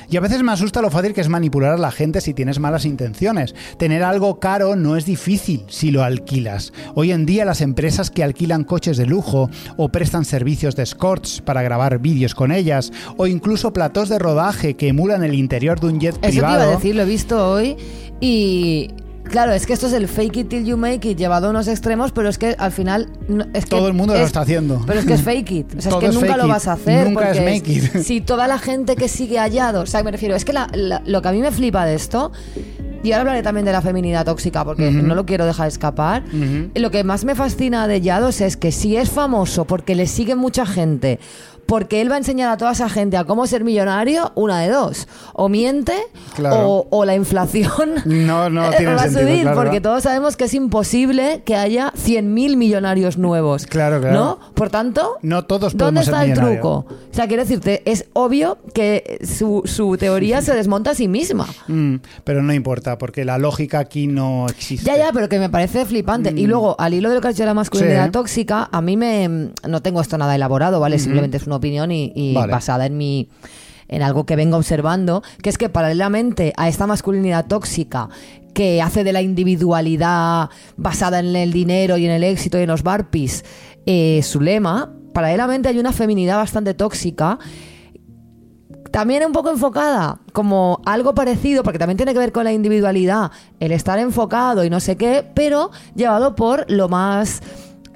Y a veces me asusta lo fácil que es manipular a la gente si tienes malas intenciones. Tener algo caro no es difícil si lo alquilas. Hoy en día las empresas que alquilan coches de lujo o prestan servicios de escorts para grabar vídeos con ellas o incluso platós de rodaje que emulan el interior de un jet Eso te privado. iba a decir, lo he visto hoy y... Claro, es que esto es el fake it till you make it llevado a unos extremos, pero es que al final... no- es que Todo el mundo lo es- está haciendo. Pero es que es fake it. O sea, es es que nunca lo it. vas a hacer. Nunca es porque make it. Si toda la gente que sigue hallado... O sea, me refiero, es que la- la- lo que a mí me flipa de esto... Y ahora hablaré también de la feminidad tóxica porque no lo quiero dejar escapar. Lo que más me fascina de Yados es que si es famoso porque le sigue mucha gente, porque él va a enseñar a toda esa gente a cómo ser millonario, una de dos. O miente Claro. o, o la inflación No, no tiene va a sentido, subir claro, porque todos sabemos que es imposible que haya 100.000 millonarios nuevos. Claro, claro. ¿No? Por tanto, No todos ¿dónde está el truco? O sea, quiero decirte, es obvio que su, su teoría se desmonta a sí misma. Mm, pero no importa, porque la lógica aquí no existe. Ya, ya, pero que me parece flipante. Y luego, al hilo de lo que ha dicho de la masculinidad Mm. Sí. tóxica, a mí me. No tengo esto nada elaborado, ¿vale? Simplemente es una opinión y, y Vale. basada en mi. en algo que vengo observando, que es que paralelamente a esta masculinidad tóxica que hace de la individualidad basada en el dinero y en el éxito y en los barpees eh, su lema, paralelamente hay una feminidad bastante tóxica también un poco enfocada como algo parecido, porque también tiene que ver con la individualidad, el estar enfocado y no sé qué, pero llevado por lo más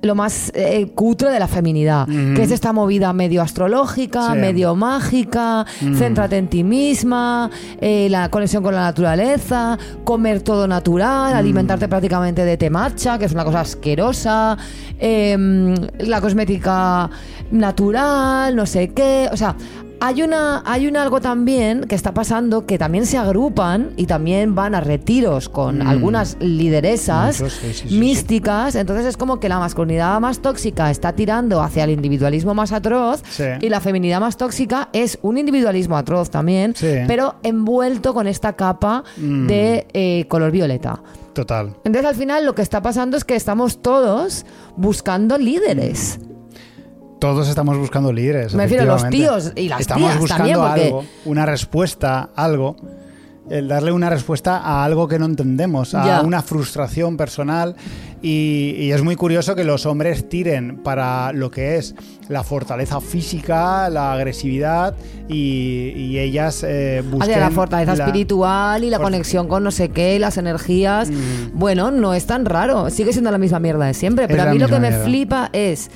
lo más eh, cutre de la feminidad, que es esta movida medio astrológica, Sí. medio mágica, céntrate en ti misma, eh, la conexión con la naturaleza, comer todo natural, alimentarte prácticamente de temacha, que es una cosa asquerosa, em, la cosmética natural, no sé qué, o sea, hay una hay un algo también que está pasando que también se agrupan y también van a retiros con algunas lideresas Muchos, sí, sí, sí, místicas, entonces es como que la masculinidad más tóxica está tirando hacia el individualismo más atroz y la feminidad más tóxica es un individualismo atroz también, pero envuelto con esta capa de eh, color violeta. Total. Entonces al final lo que está pasando es que estamos todos buscando líderes. Todos estamos buscando líderes. Me refiero a los tíos y las Estamos tías buscando también, porque- algo, una respuesta, algo. El darle una respuesta a algo que no entendemos, a Ya. una frustración personal. Y, y es muy curioso que los hombres tiren para lo que es la fortaleza física, la agresividad y, y ellas eh, busquen. Hacia la fortaleza la- espiritual y la conexión con no sé qué, las energías. Mm. Bueno, no es tan raro. Sigue siendo la misma mierda de siempre. Pero Es a mí lo que me flipa es.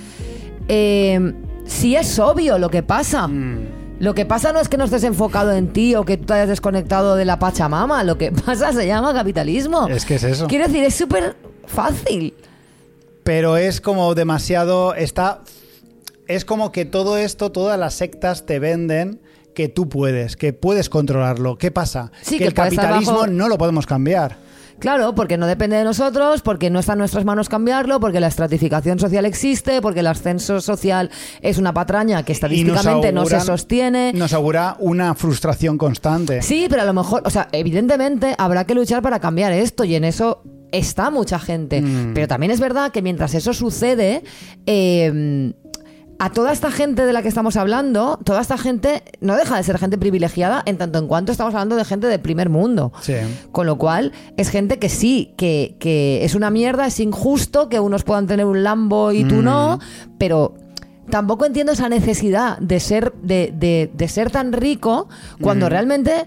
Eh, si es obvio lo que pasa. Mm. Lo que pasa no es que no estés enfocado en ti o que tú te hayas desconectado de la Pachamama. Lo que pasa se llama capitalismo. Es que es eso. Quiero decir, es súper fácil. pero es como demasiado está es como que todo esto todas las sectas te venden que tú puedes que puedes controlarlo qué pasa Sí, que, que el capitalismo bajo- no lo podemos cambiar Claro, porque no depende de nosotros, porque no está en nuestras manos cambiarlo, porque la estratificación social existe, porque el ascenso social es una patraña que estadísticamente no se sostiene. nos augura una frustración constante Sí, pero a lo mejor, o sea, evidentemente habrá que luchar para cambiar esto y en eso está mucha gente. Mm. Pero también es verdad que mientras eso sucede, eh, a toda esta gente de la que estamos hablando, toda esta gente no deja de ser gente privilegiada en tanto en cuanto estamos hablando de gente de primer mundo. Sí. Con lo cual, es gente que sí, que, que es una mierda, es injusto que unos puedan tener un Lambo y tú Mm. no, pero tampoco entiendo esa necesidad de ser, de, de- de ser tan rico cuando Mm. realmente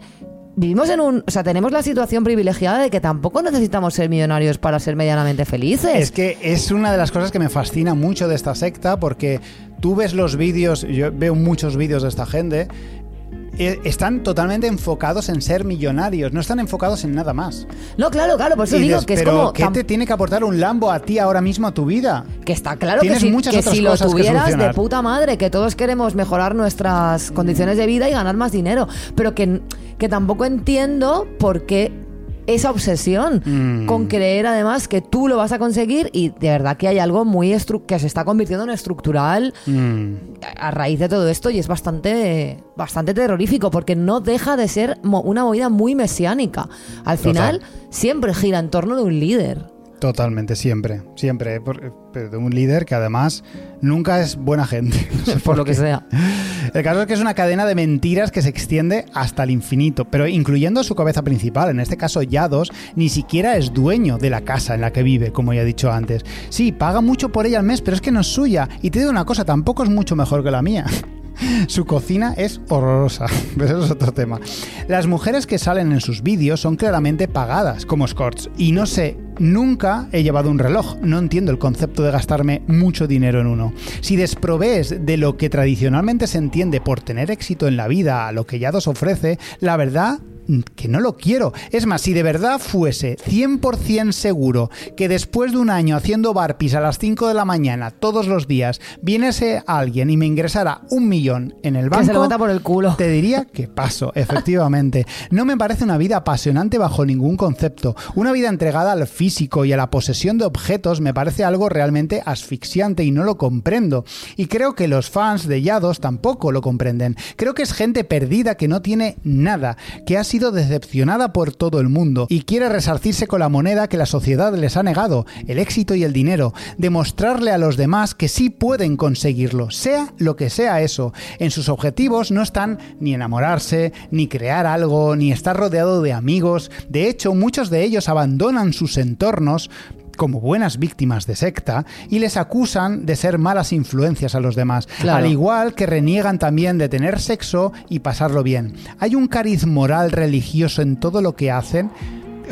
vivimos en un. O sea, tenemos la situación privilegiada de que tampoco necesitamos ser millonarios para ser medianamente felices. Es que es una de las cosas que me fascina mucho de esta secta porque tú ves los vídeos, yo veo muchos vídeos de esta gente, están totalmente enfocados en ser millonarios, no están enfocados en nada más. No, claro, claro, por eso digo dices, que es pero como. ¿qué te tiene que aportar un Lambo a ti ahora mismo a tu vida? Que está claro que si, muchas que otras si lo cosas tuvieras de puta madre, que todos queremos mejorar nuestras condiciones de vida y ganar más dinero, pero que, que tampoco entiendo por qué esa obsesión Mm. con creer además que tú lo vas a conseguir y de verdad que hay algo muy que se está convirtiendo en estructural Mm. a raíz de todo esto y es bastante bastante terrorífico porque no deja de ser mo- una movida muy mesiánica. Al Total. final siempre gira en torno de un líder. Totalmente, siempre, siempre. pero de un líder que además nunca es buena gente. No sé por lo que sea. El caso es que es una cadena de mentiras que se extiende hasta el infinito, pero incluyendo su cabeza principal, en este caso Yados, ni siquiera es dueño de la casa en la que vive, como ya he dicho antes. Sí, paga mucho por ella al mes, pero es que no es suya. Y te digo una cosa, tampoco es mucho mejor que la mía. Su cocina es horrorosa, pero eso es otro tema. Las mujeres que salen en sus vídeos son claramente pagadas como escorts. Y no sé, nunca he llevado un reloj. No entiendo el concepto de gastarme mucho dinero en uno. Si desprovees de lo que tradicionalmente se entiende por tener éxito en la vida a lo que Yados ofrece, la verdad que no lo quiero. Es más, si de verdad fuese 100% seguro que después de un año haciendo barpis a las 5 de la mañana todos los días, viniese alguien y me ingresara un millón en el banco, Que se lo meta por el culo. te diría que paso, efectivamente. No me parece una vida apasionante bajo ningún concepto. Una vida entregada al físico y a la posesión de objetos me parece algo realmente asfixiante y no lo comprendo. Y creo que los fans de Yados tampoco lo comprenden. Creo que es gente perdida que no tiene nada, que ha sido decepcionada por todo el mundo y quiere resarcirse con la moneda que la sociedad les ha negado, el éxito y el dinero, demostrarle a los demás que sí pueden conseguirlo, sea lo que sea eso. En sus objetivos no están ni enamorarse, ni crear algo, ni estar rodeado de amigos. De hecho, muchos de ellos abandonan sus entornos como buenas víctimas de secta y les acusan de ser malas influencias a los demás, Claro. al igual que reniegan también de tener sexo y pasarlo bien. Hay un cariz moral religioso en todo lo que hacen.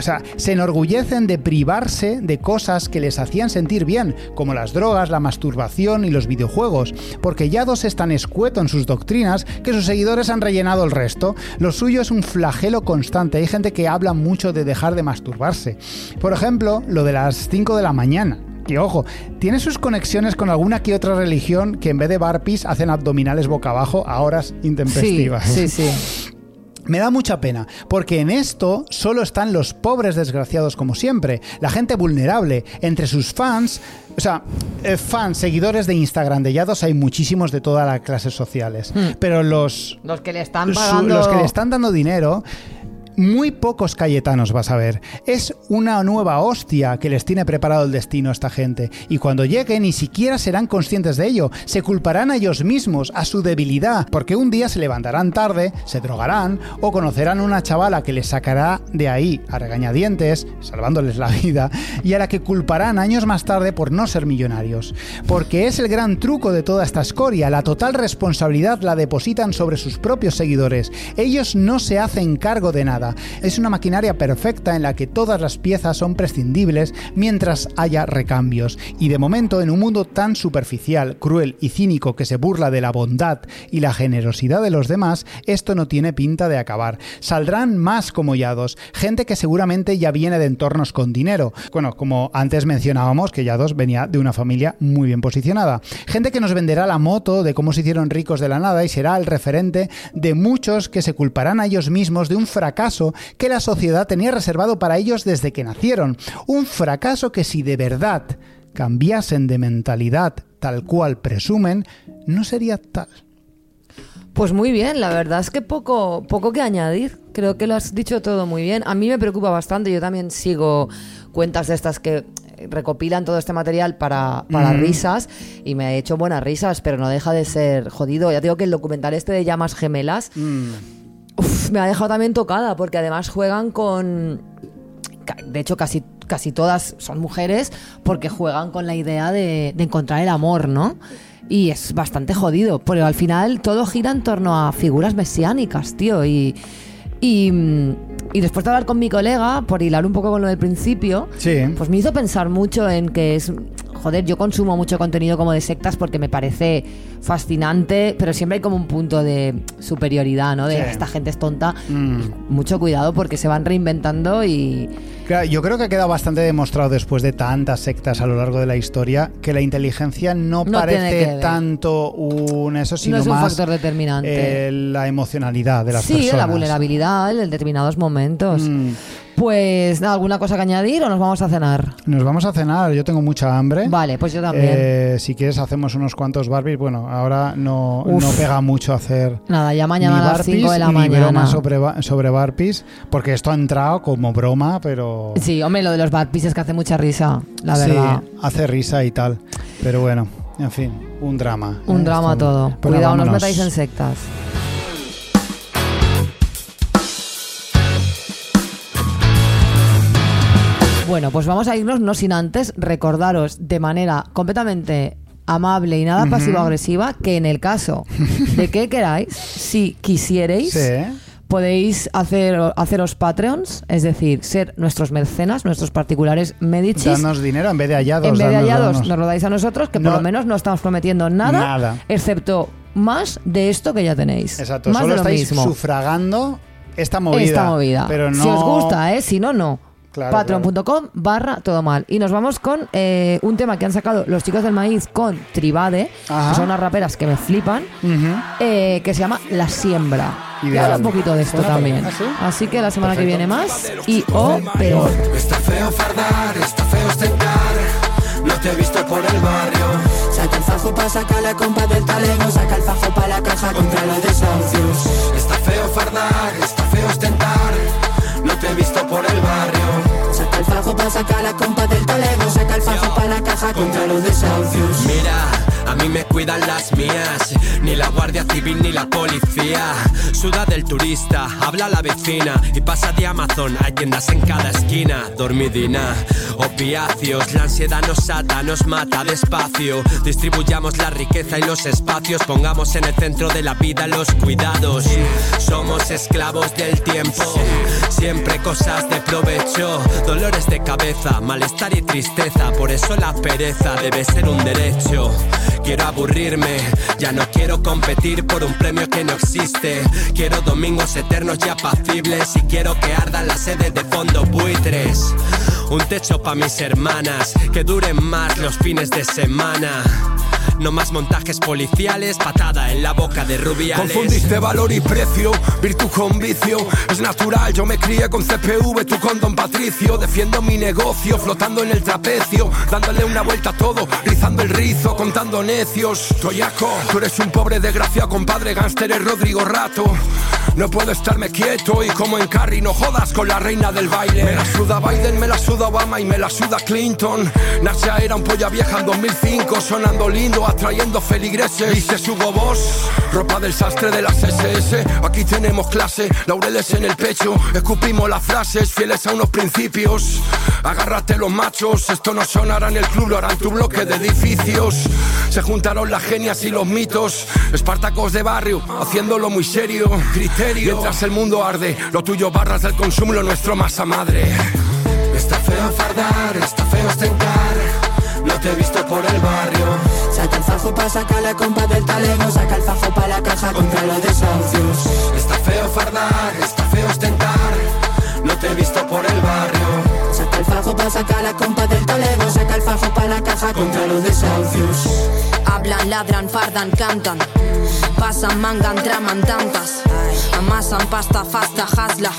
O sea, se enorgullecen de privarse de cosas que les hacían sentir bien, como las drogas, la masturbación y los videojuegos, porque Yados es tan escueto en sus doctrinas que sus seguidores han rellenado el resto. Lo suyo es un flagelo constante. Hay gente que habla mucho de dejar de masturbarse. Por ejemplo, lo de las 5 de la mañana. Que ojo, tiene sus conexiones con alguna que otra religión que en vez de barpis hacen abdominales boca abajo a horas Sí, intempestivas. sí, sí. Me da mucha pena, porque en esto solo están los pobres desgraciados como siempre, la gente vulnerable. Entre sus fans, o sea, eh, fans, seguidores de Instagram de Yados hay muchísimos de todas las clases sociales, pero los, Los que le están su- los que le están dando dinero, Muy pocos Cayetanos vas a ver. Es una nueva hostia que les tiene preparado el destino a esta gente. Y cuando lleguen ni siquiera serán conscientes de ello. Se culparán a ellos mismos, a su debilidad, porque un día se levantarán tarde, se drogarán o conocerán una chavala que les sacará de ahí a regañadientes, salvándoles la vida, y a la que culparán años más tarde por no ser millonarios. Porque es el gran truco de toda esta escoria, la total responsabilidad la depositan sobre sus propios seguidores. Ellos no se hacen cargo de nada. Es una maquinaria perfecta en la que todas las piezas son prescindibles mientras haya recambios. Y de momento, en un mundo tan superficial, cruel y cínico que se burla de la bondad y la generosidad de los demás, esto no tiene pinta de acabar. Saldrán más como Yados, gente que seguramente ya viene de entornos con dinero. Bueno, como antes mencionábamos que Yados venía de una familia muy bien posicionada. Gente que nos venderá la moto de cómo se hicieron ricos de la nada y será el referente de muchos que se culparán a ellos mismos de un fracaso que la sociedad tenía reservado para ellos desde que nacieron. Un fracaso que si de verdad cambiasen de mentalidad tal cual presumen, no sería tal. Pues muy bien, la verdad es que poco, poco que añadir. Creo que lo has dicho todo muy bien. A mí me preocupa bastante. Yo también sigo cuentas de estas que recopilan todo este material para, para Mm. risas y me ha hecho buenas risas, pero no deja de ser jodido. Ya digo que el documental este de llamas gemelas uf, me ha dejado también tocada porque además juegan con... De hecho, casi, casi todas son mujeres porque juegan con la idea de, de encontrar el amor, ¿no? Y es bastante jodido, pero al final todo gira en torno a figuras mesiánicas, tío. Y, y, mm, y después de hablar con mi colega, por hilar un poco con lo del principio, Sí. pues me hizo pensar mucho en que es. Joder, yo consumo mucho contenido como de sectas porque me parece fascinante, pero siempre hay como un punto de superioridad, ¿no? De Sí. esta gente es tonta. Mm. Mucho cuidado porque se van reinventando y. Claro, yo creo que ha quedado bastante demostrado después de tantas sectas a lo largo de la historia que la inteligencia no, parece tanto un eso, sino no es un más factor determinante. eh, la emocionalidad de las sí, personas. la vulnerabilidad en determinados momentos. Mm. Pues nada, ¿alguna cosa que añadir o nos vamos a cenar? Nos vamos a cenar, yo tengo mucha hambre. Vale, pues yo también. Eh, si quieres hacemos unos cuantos Barbies. Bueno, ahora no, Uf. no pega mucho hacer Nada, ya mañana ni a las Barbies 5 de la ni mañana. broma sobre, sobre Barbies, porque esto ha entrado como broma, pero Sí, hombre, lo de los barpis es que hace mucha risa, la sí, verdad. hace risa y tal. Pero bueno, en fin, un drama. Un ¿eh? drama Esto- todo. Cuidado, no os vámonos. metáis en sectas. Bueno, pues vamos a irnos no sin antes recordaros de manera completamente amable y nada pasivo-agresiva que en el caso de que queráis, si quisierais, Sí. podéis hacer, haceros Patreons, es decir, ser nuestros mecenas, nuestros particulares medichis. Danos dinero en vez de hallados. En vez de hallados, danos. nos lo dais a nosotros, que por lo menos no estamos prometiendo nada, Nada. excepto más de esto que ya tenéis. Exacto, más solo de lo estáis mismo. sufragando esta movida. Esta movida. Pero no... Si os gusta, ¿eh? Si no, no. Claro, Patreon.com barra todo mal. Y nos vamos con eh, un tema que han sacado los chicos del maíz con Tribade, Ajá. que son unas raperas que me flipan, Ujú. eh, que se llama La Siembra. Y habla un poquito de esto también. bien. ¿Ah, sí? Así que la semana que viene más y o peor. Está feo fardar, está feo ostentar. No te he visto por el barrio. Saca el fajo pa' sacar la compa del talego Saca el fajo pa' la caja contra los desahucios Está feo fardar, está feo ostentar. No te he visto por el barrio. Saca el fajo pa' sacar la compa del talego Saca el fajo pa' la caja contra los desahucios Mira, a mí me cuidan las mías. Ni la Guardia Civil ni la policía. Suda del turista, habla la vecina. Y pasa de Amazon, hay tiendas en cada esquina. Dormidina, opiáceos. La ansiedad nos ata, nos mata despacio. Distribuyamos la riqueza y los espacios. Pongamos en el centro de la vida los cuidados. Somos esclavos del tiempo. Siempre cosas de provecho. Dolores de cabeza, malestar y tristeza. Por eso la pereza debe ser un derecho. Quiero aburrirme, ya no quiero competir por un premio que no existe. Quiero domingos eternos y apacibles y quiero que ardan las sedes de fondo buitres. Un techo pa' mis hermanas, que duren más los fines de semana. No más montajes policiales, patada en la boca de rubiales. Confundiste valor y precio, virtud con vicio. Es natural, yo me crié con CPV, tú con Don Patricio. Defiendo mi negocio, flotando en el trapecio. Dándole una vuelta a todo, rizando el rizo, contando necios. Toyaco, tú eres un pobre desgraciado, compadre gánster, es Rodrigo Rato. No puedo estarme quieto y como en Carrie no jodas con la reina del baile. Me la suda Biden, me la suda Obama y me la suda Clinton. Nasia era un polla vieja en 2005, sonando lindo, atrayendo feligreses. Dice Hugo Boss, ropa del sastre de las SS. Aquí tenemos clase, laureles en el pecho, escupimos las frases, fieles a unos principios. Agárrate los machos, esto no sonará en el club, lo harán tu bloque de edificios. Se juntaron las genias y los mitos, espartacos de barrio, haciéndolo muy serio. Criterio, mientras el mundo arde, lo tuyo barras del consumo, lo nuestro masa madre. Está feo fardar, está feo ostentar, no te he visto por el barrio. Saca el fajo pa' sacar la compa del talego Saca el fajo pa' la caja contra los desahucios Está feo fardar, está feo ostentar, no te he visto por el barrio. Saca el fajo pa' sacar la compa del talego Saca el fajo pa' la caja contra los desahucios Hablan, ladran, fardan, cantan. Pasan, mangan, traman tantas. Amasan pasta, fasta, hasla.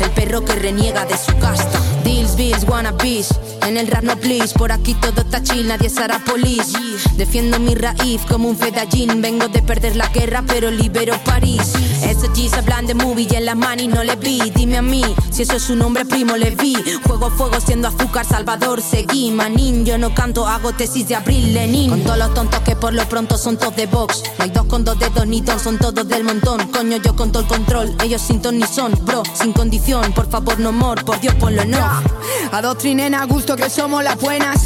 El perro que reniega de su casta. Deals, bills, wannabes. En el rap no please. Por aquí todo está chill, nadie será police. Defiendo mi raíz como un fedallín. Vengo de perder la guerra, pero libero París. Esos G's hablan de movie y en las manis no le vi. Dime a mí si eso es su nombre, primo, le vi. Juego fuego siendo azúcar, Salvador, seguí. Manín, yo no canto, hago tesis de abril, Lenin. Con todos los tontos que por lo pronto son todos de box. No hay dos con dos dedos ni dos, son todos del montón. Coño, yo con todo el control, ellos sin ton ni son, bro, sin condición. Por favor, no mor, por Dios, ponlo no. Adoctrinen a gusto que somos las buenas.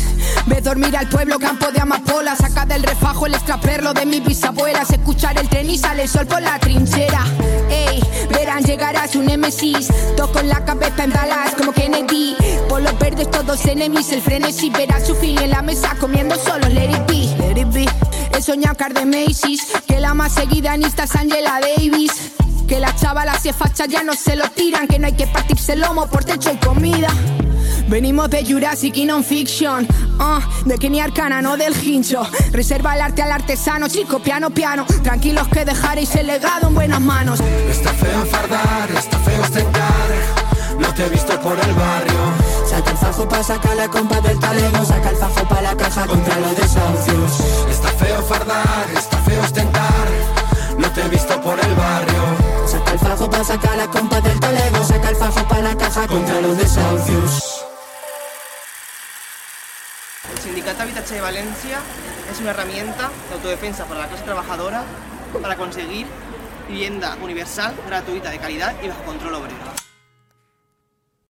Ve dormir al pueblo, campo de amapola. Saca del refajo el extraperlo de mis bisabuelas. Escuchar el tren y sale el sol por la trinchera. Ey, verán llegar a su némesis. Dos con la cabeza en balas como Kennedy. Por los verdes todos enemies. El frenesí verá su fin en la mesa comiendo solo. Let it be, let it be. He soñado car de Macy's. Que la más seguida en Insta es Angela Davis. Que las chavalas y fachas ya no se lo tiran. Que no hay que partirse el lomo por techo y comida. Venimos de Jurassic y non-fiction uh, De Kenny Arcana, no del hincho Reserva el arte al artesano, chico, piano, piano Tranquilos que dejaréis el legado en buenas manos Está feo fardar, está feo ostentar, no te he visto por el barrio. Saca el fajo pa' sacar la compa del talego Saca el fajo pa' la caja contra los desahucios Está feo fardar, está feo ostentar, no te he visto por el barrio. Saca el fajo pa' sacar la compa del talego Saca el fajo pa' la caja contra los desahucios El Sindicato Habitache de Valencia es una herramienta de autodefensa para la clase trabajadora para conseguir vivienda universal, gratuita, de calidad y bajo control obrero.